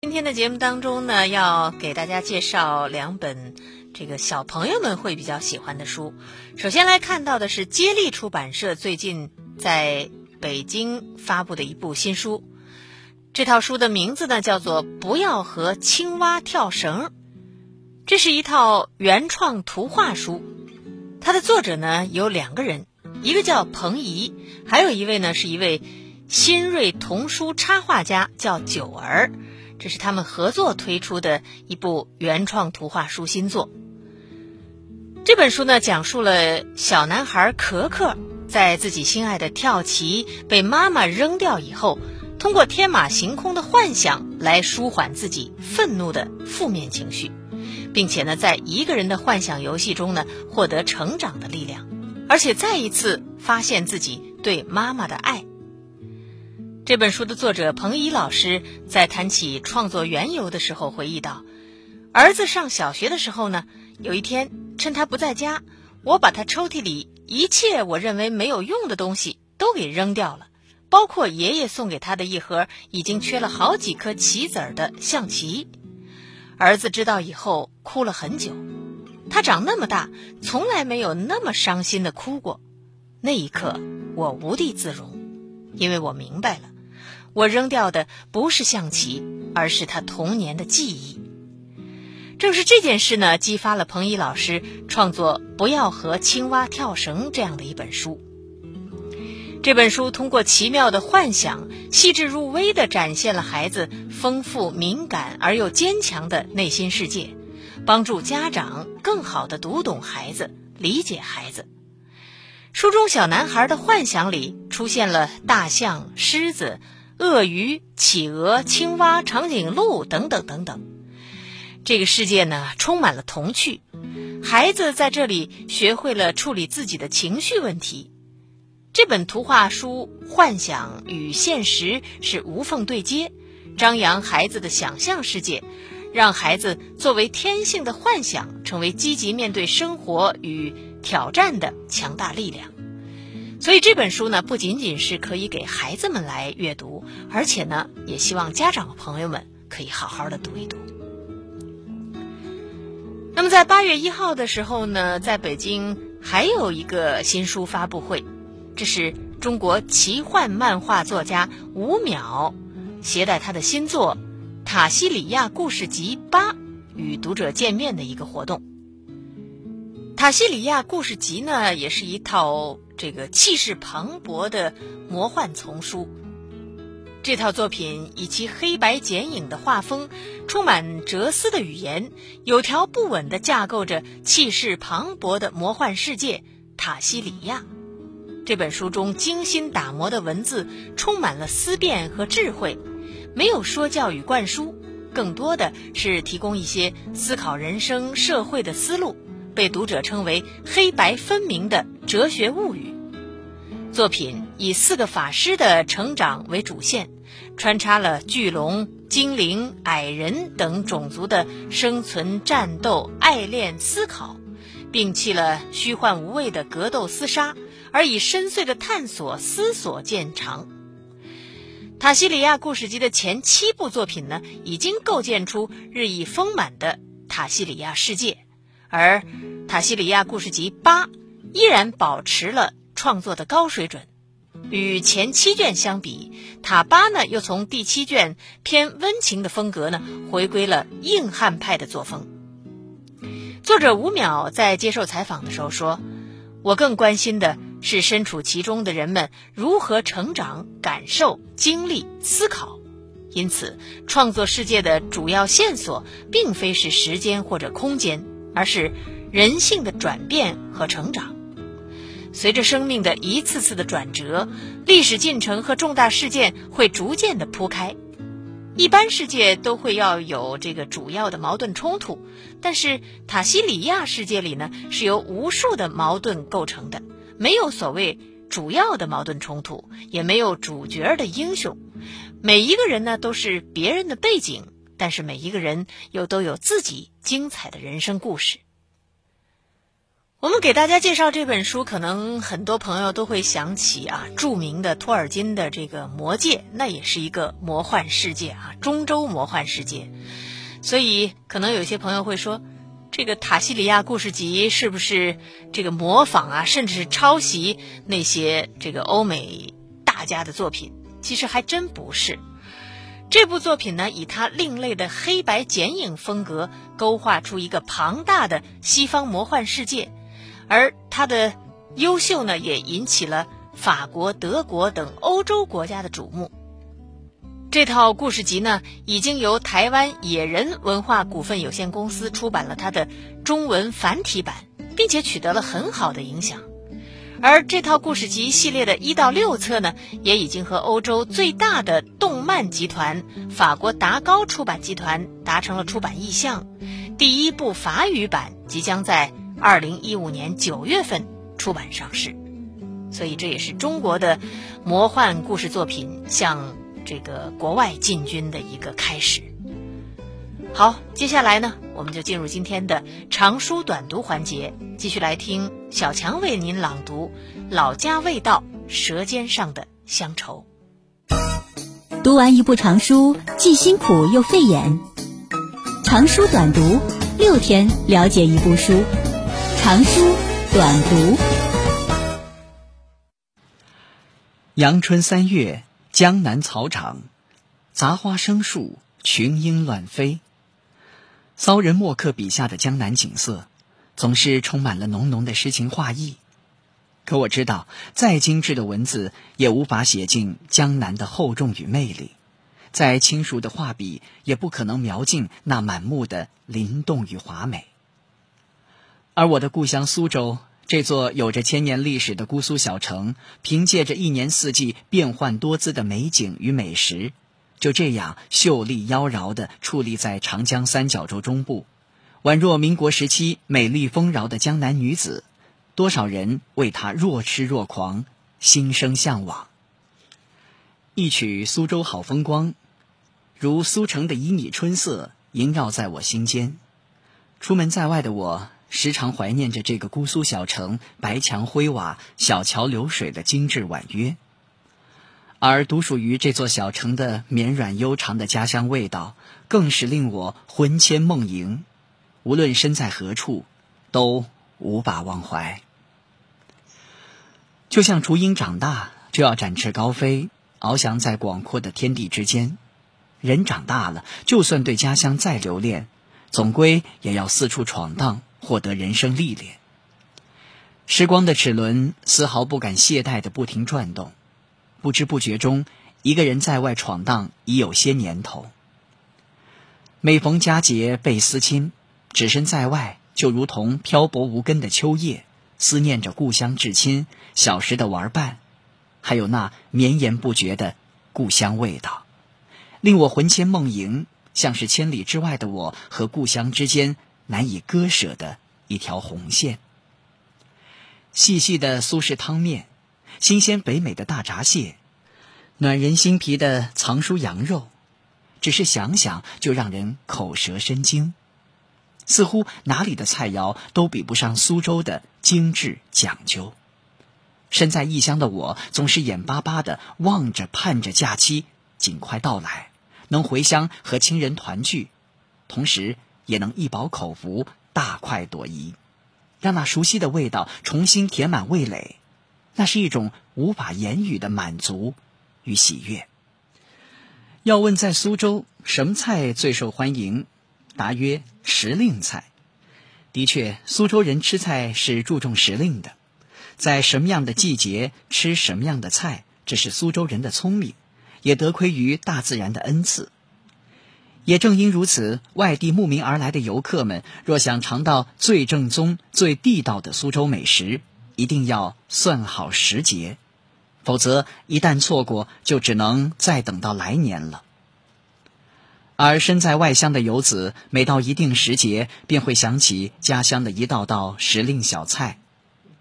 今天的节目当中呢，要给大家介绍两本这个小朋友们会比较喜欢的书。首先来看到的是接力出版社最近在北京发布的一部新书，这套书的名字呢叫做《不要和青蛙跳绳》，这是一套原创图画书。它的作者呢有两个人，一个叫彭怡，还有一位呢是一位新锐童书插画家，叫九儿。这是他们合作推出的一部原创图画书新作。这本书呢，讲述了小男孩可可在自己心爱的跳棋被妈妈扔掉以后，通过天马行空的幻想来舒缓自己愤怒的负面情绪，并且呢，在一个人的幻想游戏中呢，获得成长的力量，而且再一次发现自己对妈妈的爱。这本书的作者彭怡老师在谈起创作缘由的时候回忆道：“儿子上小学的时候呢，有一天趁他不在家，我把他抽屉里一切我认为没有用的东西都给扔掉了，包括爷爷送给他的一盒已经缺了好几颗棋子儿的象棋。儿子知道以后哭了很久，他长那么大从来没有那么伤心的哭过。那一刻我无地自容，因为我明白了。”我扔掉的不是象棋，而是他童年的记忆。正是这件事呢，激发了彭怡老师创作《不要和青蛙跳绳》这样的一本书。这本书通过奇妙的幻想，细致入微地展现了孩子丰富、敏感而又坚强的内心世界，帮助家长更好地读懂孩子、理解孩子。书中小男孩的幻想里出现了大象、狮子。鳄鱼、企鹅、青蛙、长颈鹿等等等等，这个世界呢充满了童趣，孩子在这里学会了处理自己的情绪问题。这本图画书幻想与现实是无缝对接，张扬孩子的想象世界，让孩子作为天性的幻想，成为积极面对生活与挑战的强大力量。所以这本书呢，不仅仅是可以给孩子们来阅读，而且呢，也希望家长朋友们可以好好的读一读。那么在八月一号的时候呢，在北京还有一个新书发布会，这是中国奇幻漫画作家吴淼携带他的新作《塔西里亚故事集八》与读者见面的一个活动。《塔西里亚故事集》呢，也是一套。这个气势磅礴的魔幻丛书，这套作品以其黑白剪影的画风，充满哲思的语言，有条不紊地架构着气势磅礴的魔幻世界塔西里亚。这本书中精心打磨的文字，充满了思辨和智慧，没有说教与灌输，更多的是提供一些思考人生、社会的思路。被读者称为“黑白分明的哲学物语”作品，以四个法师的成长为主线，穿插了巨龙、精灵、矮人等种族的生存、战斗、爱恋、思考，摒弃了虚幻无味的格斗厮杀，而以深邃的探索、思索见长。塔西里亚故事集的前七部作品呢，已经构建出日益丰满的塔西里亚世界。而《塔西里亚故事集八》依然保持了创作的高水准，与前七卷相比，《塔八》呢又从第七卷偏温情的风格呢回归了硬汉派的作风。作者吴淼在接受采访的时候说：“我更关心的是身处其中的人们如何成长、感受、经历、思考。因此，创作世界的主要线索并非是时间或者空间。”而是人性的转变和成长。随着生命的一次次的转折，历史进程和重大事件会逐渐的铺开。一般世界都会要有这个主要的矛盾冲突，但是塔西里亚世界里呢，是由无数的矛盾构成的，没有所谓主要的矛盾冲突，也没有主角的英雄。每一个人呢，都是别人的背景。但是每一个人又都有自己精彩的人生故事。我们给大家介绍这本书，可能很多朋友都会想起啊，著名的托尔金的这个《魔戒》，那也是一个魔幻世界啊，中州魔幻世界。所以，可能有些朋友会说，这个《塔西里亚故事集》是不是这个模仿啊，甚至是抄袭那些这个欧美大家的作品？其实还真不是。这部作品呢，以他另类的黑白剪影风格，勾画出一个庞大的西方魔幻世界。而他的优秀呢，也引起了法国、德国等欧洲国家的瞩目。这套故事集呢，已经由台湾野人文化股份有限公司出版了它的中文繁体版，并且取得了很好的影响。而这套故事集系列的一到六册呢，也已经和欧洲最大的动漫集团法国达高出版集团达成了出版意向。第一部法语版即将在。二零一五年九月份出版上市，所以这也是中国的魔幻故事作品向这个国外进军的一个开始。好，接下来呢，我们就进入今天的长书短读环节，继续来听小强为您朗读《老家味道：舌尖上的乡愁》。读完一部长书，既辛苦又费眼。长书短读，六天了解一部书。长书短读。阳春三月，江南草场，杂花生树，群莺乱飞。骚人墨客笔下的江南景色，总是充满了浓浓的诗情画意。可我知道，再精致的文字也无法写尽江南的厚重与魅力，再轻熟的画笔也不可能描尽那满目的灵动与华美。而我的故乡苏州，这座有着千年历史的姑苏小城，凭借着一年四季变幻多姿的美景与美食，就这样秀丽妖娆地矗立在长江三角洲中部，宛若民国时期美丽丰饶的江南女子，多少人为她若痴若狂，心生向往。一曲苏州好风光，如苏城的旖旎春色萦绕在我心间。出门在外的我。时常怀念着这个姑苏小城，白墙灰瓦、小桥流水的精致婉约，而独属于这座小城的绵软悠长的家乡味道，更是令我魂牵梦萦。无论身在何处，都无法忘怀。就像雏鹰长大就要展翅高飞，翱翔在广阔的天地之间，人长大了，就算对家乡再留恋，总归也要四处闯荡。获得人生历练，时光的齿轮丝毫不敢懈怠的不停转动，不知不觉中，一个人在外闯荡已有些年头。每逢佳节倍思亲，只身在外，就如同漂泊无根的秋叶，思念着故乡至亲、小时的玩伴，还有那绵延不绝的故乡味道，令我魂牵梦萦，像是千里之外的我和故乡之间。难以割舍的一条红线。细细的苏式汤面，新鲜肥美的大闸蟹，暖人心脾的藏书羊肉，只是想想就让人口舌生津。似乎哪里的菜肴都比不上苏州的精致讲究。身在异乡的我，总是眼巴巴的望着、盼着假期尽快到来，能回乡和亲人团聚，同时。也能一饱口福，大快朵颐，让那熟悉的味道重新填满味蕾，那是一种无法言语的满足与喜悦。要问在苏州什么菜最受欢迎，答曰时令菜。的确，苏州人吃菜是注重时令的，在什么样的季节吃什么样的菜，这是苏州人的聪明，也得亏于大自然的恩赐。也正因如此，外地慕名而来的游客们，若想尝到最正宗、最地道的苏州美食，一定要算好时节，否则一旦错过，就只能再等到来年了。而身在外乡的游子，每到一定时节，便会想起家乡的一道道时令小菜，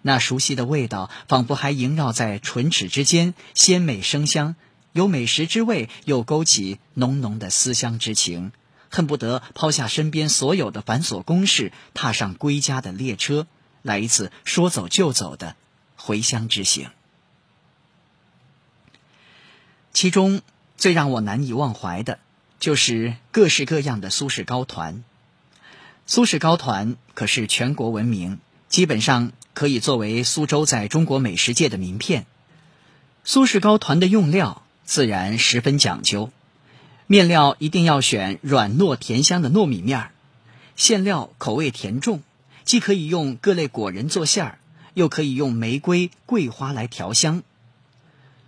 那熟悉的味道，仿佛还萦绕在唇齿之间，鲜美生香。有美食之味，又勾起浓浓的思乡之情，恨不得抛下身边所有的繁琐公事，踏上归家的列车，来一次说走就走的回乡之行。其中最让我难以忘怀的，就是各式各样的苏式糕团。苏式糕团可是全国闻名，基本上可以作为苏州在中国美食界的名片。苏式糕团的用料自然十分讲究，面料一定要选软糯甜香的糯米面儿，馅料口味甜重，既可以用各类果仁做馅儿，又可以用玫瑰、桂花来调香。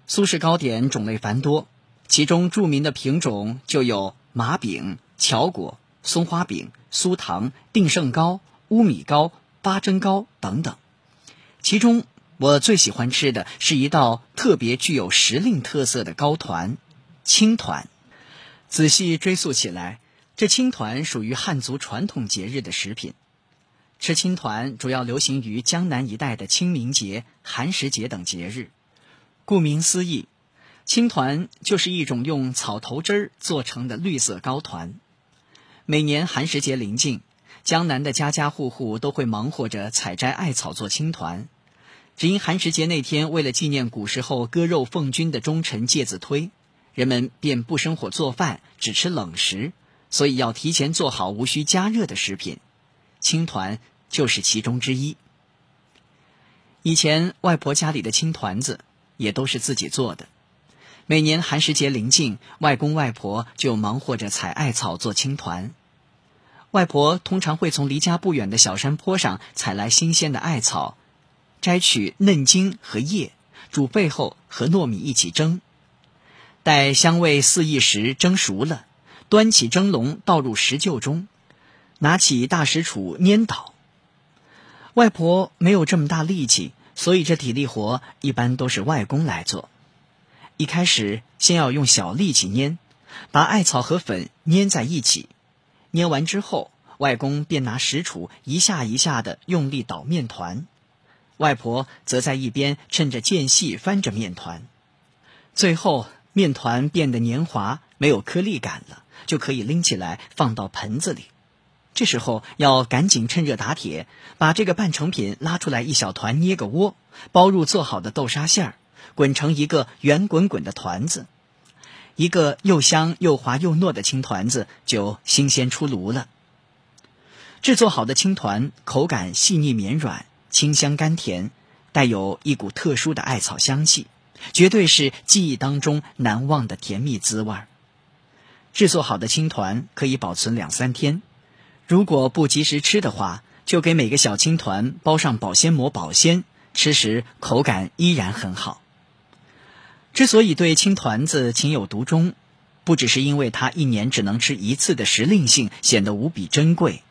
苏式糕点种类繁多，其中著名的品种就有麻饼、巧果、松花饼。酥糖、定胜糕、乌米糕、八珍糕等等，其中我最喜欢吃的是一道特别具有时令特色的糕团——青团。仔细追溯起来，这青团属于汉族传统节日的食品。吃青团主要流行于江南一带的清明节、寒食节等节日。顾名思义，青团就是一种用草头汁儿做成的绿色糕团。每年寒食节临近，江南的家家户户都会忙活着采摘艾草做青团。只因寒食节那天，为了纪念古时候割肉奉君的忠臣介子推，人们便不生火做饭，只吃冷食，所以要提前做好无需加热的食品。青团就是其中之一。以前外婆家里的青团子也都是自己做的。每年寒食节临近，外公外婆就忙活着采艾草做青团。外婆通常会从离家不远的小山坡上采来新鲜的艾草，摘取嫩茎和叶，煮沸后和糯米一起蒸。待香味四溢时蒸熟了，端起蒸笼倒入石臼中，拿起大石杵捏倒。外婆没有这么大力气，所以这体力活一般都是外公来做。一开始先要用小力气捏，把艾草和粉粘在一起。捏完之后，外公便拿石杵一下一下的用力捣面团，外婆则在一边趁着间隙翻着面团。最后，面团变得黏滑，没有颗粒感了，就可以拎起来放到盆子里。这时候要赶紧趁热打铁，把这个半成品拉出来一小团，捏个窝，包入做好的豆沙馅儿，滚成一个圆滚滚的团子。一个又香又滑又糯的青团子就新鲜出炉了。制作好的青团口感细腻绵软，清香甘甜，带有一股特殊的艾草香气，绝对是记忆当中难忘的甜蜜滋味。制作好的青团可以保存两三天，如果不及时吃的话，就给每个小青团包上保鲜膜保鲜，吃时口感依然很好。之所以对青团子情有独钟，不只是因为它一年只能吃一次的时令性显得无比珍贵，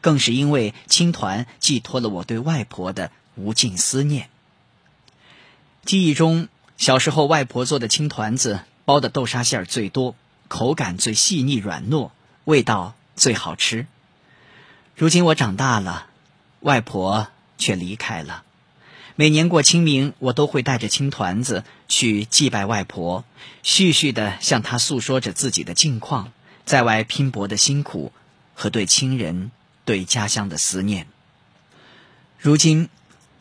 更是因为青团寄托了我对外婆的无尽思念。记忆中，小时候外婆做的青团子包的豆沙馅儿最多，口感最细腻软糯，味道最好吃。如今我长大了，外婆却离开了。每年过清明，我都会带着青团子去祭拜外婆，絮絮的向她诉说着自己的近况，在外拼搏的辛苦和对亲人、对家乡的思念。如今，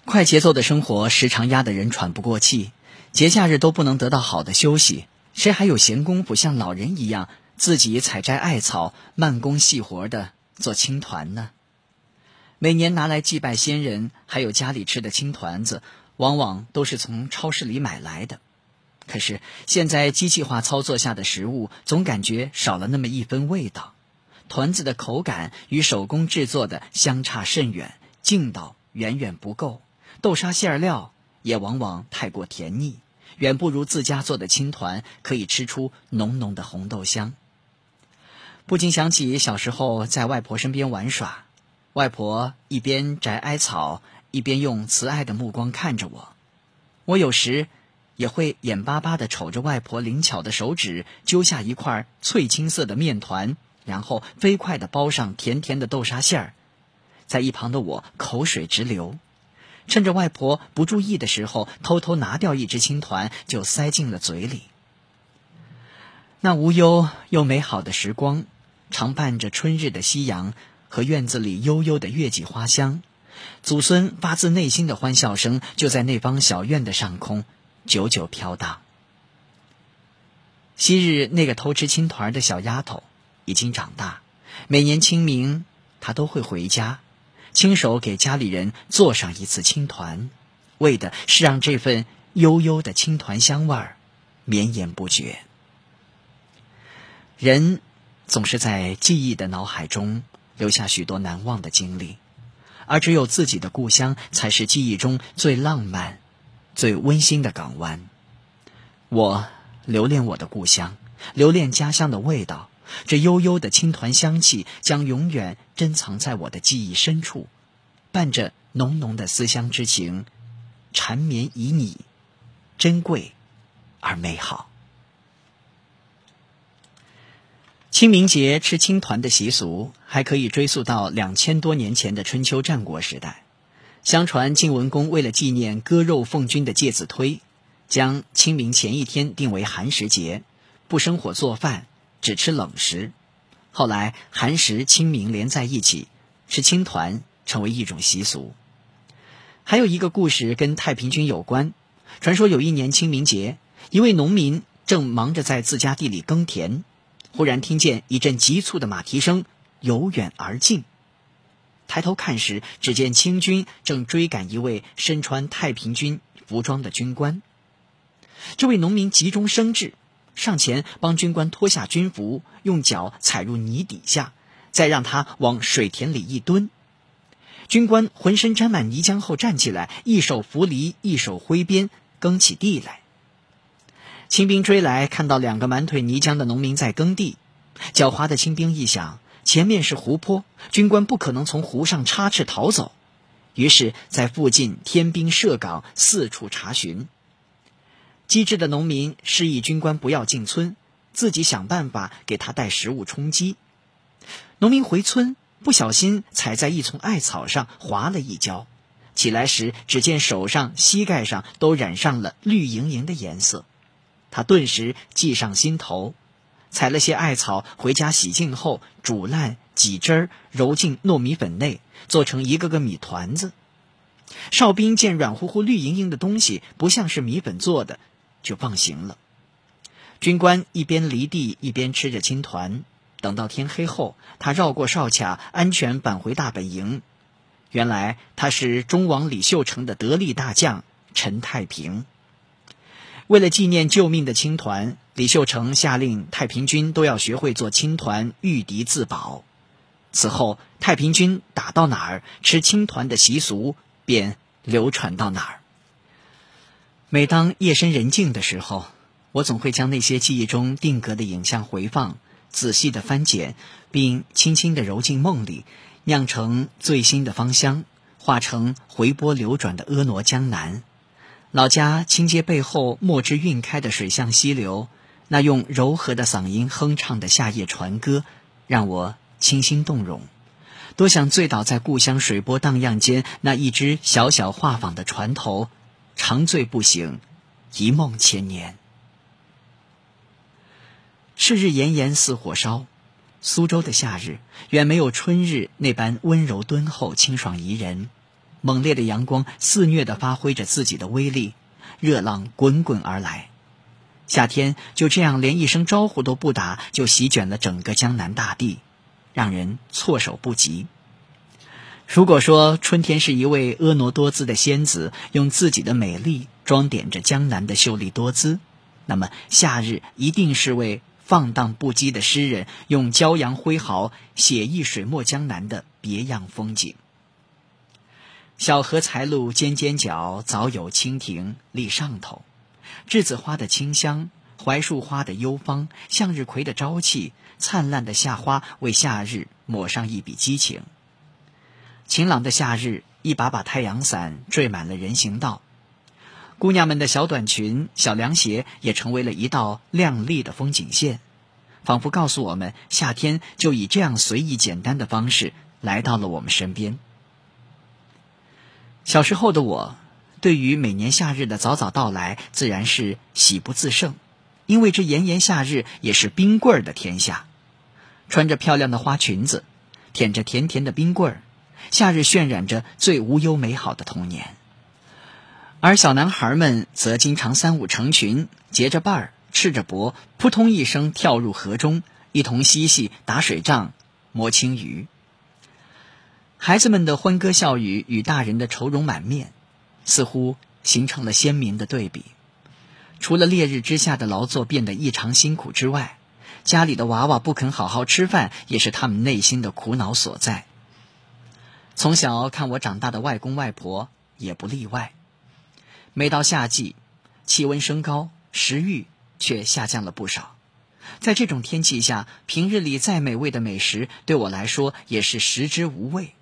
快节奏的生活时常压得人喘不过气，节假日都不能得到好的休息，谁还有闲工夫像老人一样自己采摘艾草、慢工细活的做青团呢？每年拿来祭拜先人，还有家里吃的青团子，往往都是从超市里买来的。可是现在机器化操作下的食物，总感觉少了那么一分味道。团子的口感与手工制作的相差甚远，劲道远远不够。豆沙馅料也往往太过甜腻，远不如自家做的青团可以吃出浓浓的红豆香。不禁想起小时候在外婆身边玩耍。外婆一边摘艾草，一边用慈爱的目光看着我。我有时也会眼巴巴的瞅着外婆灵巧的手指揪下一块翠青色的面团，然后飞快的包上甜甜的豆沙馅儿。在一旁的我口水直流，趁着外婆不注意的时候，偷偷拿掉一只青团就塞进了嘴里。那无忧又美好的时光，常伴着春日的夕阳。和院子里悠悠的月季花香，祖孙发自内心的欢笑声就在那方小院的上空久久飘荡。昔日那个偷吃青团的小丫头已经长大，每年清明她都会回家，亲手给家里人做上一次青团，为的是让这份悠悠的青团香味儿绵延不绝。人总是在记忆的脑海中留下许多难忘的经历。而只有自己的故乡，才是记忆中最浪漫、最温馨的港湾。我留恋我的故乡，留恋家乡的味道。这悠悠的青团香气，将永远珍藏在我的记忆深处，伴着浓浓的思乡之情，缠绵旖旎，珍贵而美好。清明节吃青团的习俗还可以追溯到两千多年前的春秋战国时代。相传晋文公为了纪念割肉奉君的介子推，将清明前一天定为寒食节，不生火做饭，只吃冷食。后来寒食、清明连在一起，吃青团成为一种习俗。还有一个故事跟太平军有关。传说有一年清明节，一位农民正忙着在自家地里耕田。忽然听见一阵急促的马蹄声由远而近，抬头看时，只见清军正追赶一位身穿太平军服装的军官。这位农民急中生智，上前帮军官脱下军服，用脚踩入泥底下，再让他往水田里一蹲。军官浑身沾满泥浆后站起来，一手扶犁，一手挥鞭，耕起地来。清兵追来，看到两个满腿泥浆的农民在耕地。狡猾的清兵一想，前面是湖泊，军官不可能从湖上插翅逃走，于是，在附近添兵设岗，四处查询。机智的农民示意军官不要进村，自己想办法给他带食物充饥。农民回村，不小心踩在一丛艾草上，滑了一跤，起来时，只见手上、膝盖上都染上了绿莹莹的颜色。他顿时计上心头，采了些艾草回家洗净后煮烂挤汁儿，揉进糯米粉内，做成一个个米团子。哨兵见软乎乎、绿莹莹的东西不像是米粉做的，就放行了。军官一边犁地一边吃着青团，等到天黑后，他绕过哨卡，安全返回大本营。原来他是忠王李秀成的得力大将陈太平。为了纪念救命的青团，李秀成下令太平军都要学会做青团御敌自保。此后，太平军打到哪儿，吃青团的习俗便流传到哪儿。每当夜深人静的时候，我总会将那些记忆中定格的影像回放，仔细的翻检，并轻轻的揉进梦里，酿成最新的芳香，化成回波流转的婀娜江南。老家清街背后墨汁晕开的水巷溪流，那用柔和的嗓音哼唱的夏夜船歌，让我清心动容。多想醉倒在故乡水波荡漾间，那一只小小画舫的船头，长醉不醒，一梦千年。赤日炎炎似火烧，苏州的夏日远没有春日那般温柔敦厚、清爽宜人。猛烈的阳光肆虐地发挥着自己的威力，热浪滚滚而来。夏天就这样连一声招呼都不打，就席卷了整个江南大地，让人措手不及。如果说春天是一位婀娜多姿的仙子，用自己的美丽装点着江南的秀丽多姿，那么夏日一定是位放荡不羁的诗人，用骄阳挥毫写意水墨江南的别样风景。小荷才露尖尖角，早有蜻蜓立上头。栀子花的清香，槐树花的幽芳，向日葵的朝气，灿烂的夏花为夏日抹上一笔激情。晴朗的夏日，一把把太阳伞缀满了人行道，姑娘们的小短裙、小凉鞋也成为了一道亮丽的风景线，仿佛告诉我们，夏天就以这样随意简单的方式来到了我们身边。小时候的我，对于每年夏日的早早到来，自然是喜不自胜，因为这炎炎夏日也是冰棍儿的天下。穿着漂亮的花裙子，舔着甜甜的冰棍儿，夏日渲染着最无忧美好的童年。而小男孩们则经常三五成群，结着伴儿，赤着脖，扑通一声跳入河中，一同嬉戏、打水仗、摸青鱼。孩子们的欢歌笑语与大人的愁容满面，似乎形成了鲜明的对比。除了烈日之下的劳作变得异常辛苦之外，家里的娃娃不肯好好吃饭，也是他们内心的苦恼所在。从小看我长大的外公外婆也不例外。每到夏季，气温升高，食欲却下降了不少。在这种天气下，平日里再美味的美食，对我来说也是食之无味。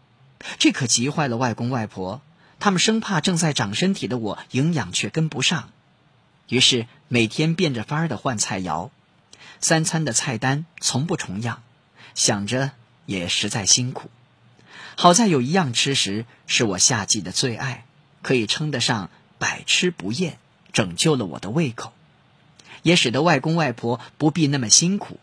这可急坏了外公外婆，他们生怕正在长身体的我营养却跟不上，于是每天变着法儿的换菜肴，三餐的菜单从不重样，想着也实在辛苦。好在有一样吃食是我夏季的最爱，可以称得上百吃不厌，拯救了我的胃口，也使得外公外婆不必那么辛苦。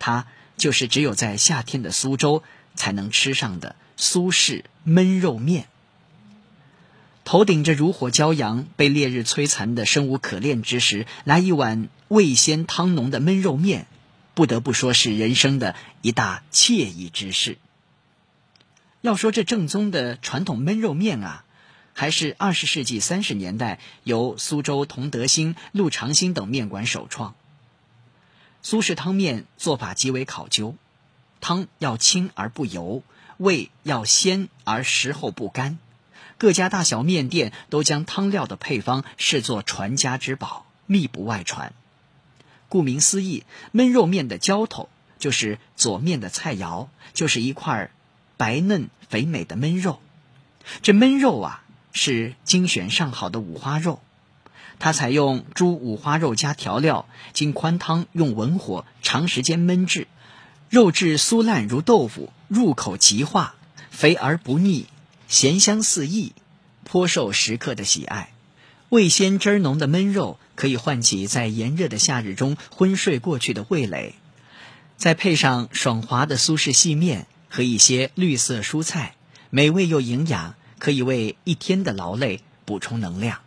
它就是只有在夏天的苏州才能吃上的。苏式焖肉面，头顶着如火骄阳、被烈日摧残的生无可恋之时，来一碗味鲜汤浓的焖肉面，不得不说是人生的一大惬意之事。要说这正宗的传统焖肉面啊，还是二十世纪三十年代由苏州同德兴、陆长兴等面馆首创。苏式汤面做法极为考究，汤要清而不油。味要鲜而食后不干，各家大小面店都将汤料的配方视作传家之宝，秘不外传。顾名思义，焖肉面的浇头就是左面的菜肴，就是一块白嫩肥美的焖肉。这焖肉啊，是精选上好的五花肉，它采用猪五花肉加调料，经宽汤用文火长时间焖制。肉质酥烂如豆腐，入口即化，肥而不腻，咸香四溢，颇受食客的喜爱。味鲜汁浓的焖肉可以唤起在炎热的夏日中昏睡过去的味蕾，再配上爽滑的苏式细面和一些绿色蔬菜，美味又营养，可以为一天的劳累补充能量。